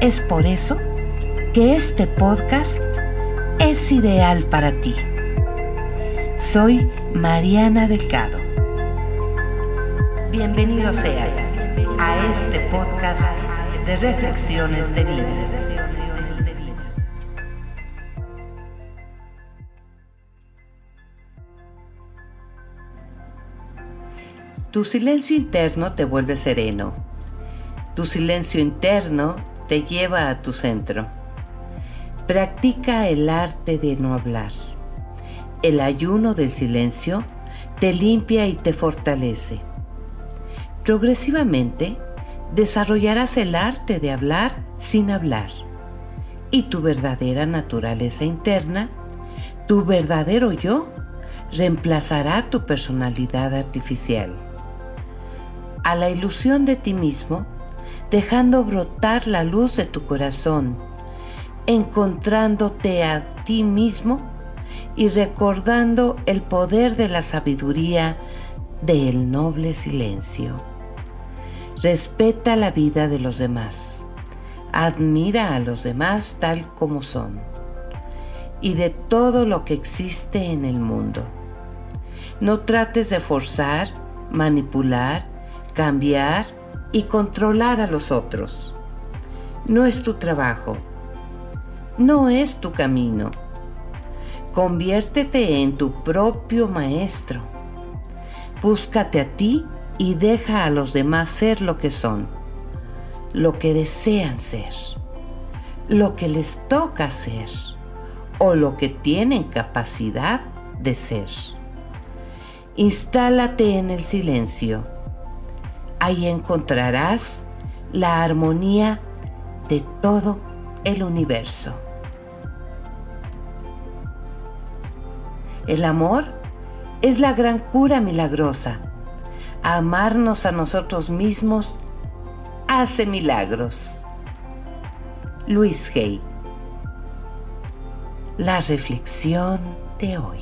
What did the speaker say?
Es por eso que este podcast es ideal para ti. Soy Mariana Delgado. Bienvenido seas a este podcast de reflexiones de vida. Tu silencio interno te vuelve sereno. Tu silencio interno te lleva a tu centro. Practica el arte de no hablar. El ayuno del silencio te limpia y te fortalece. Progresivamente desarrollarás el arte de hablar sin hablar y tu verdadera naturaleza interna, tu verdadero yo, reemplazará tu personalidad artificial. A la ilusión de ti mismo, dejando brotar la luz de tu corazón, encontrándote a ti mismo y recordando el poder de la sabiduría del noble silencio. Respeta la vida de los demás. Admira a los demás tal como son y de todo lo que existe en el mundo. No trates de forzar, manipular, cambiar y controlar a los otros. No es tu trabajo. No es tu camino. Conviértete en tu propio maestro. Búscate a ti y deja a los demás ser lo que son, lo que desean ser, lo que les toca ser o lo que tienen capacidad de ser. Instálate en el silencio Ahí encontrarás la armonía de todo el universo. El amor es la gran cura milagrosa. Amarnos a nosotros mismos hace milagros. Luis Hay. La reflexión de hoy.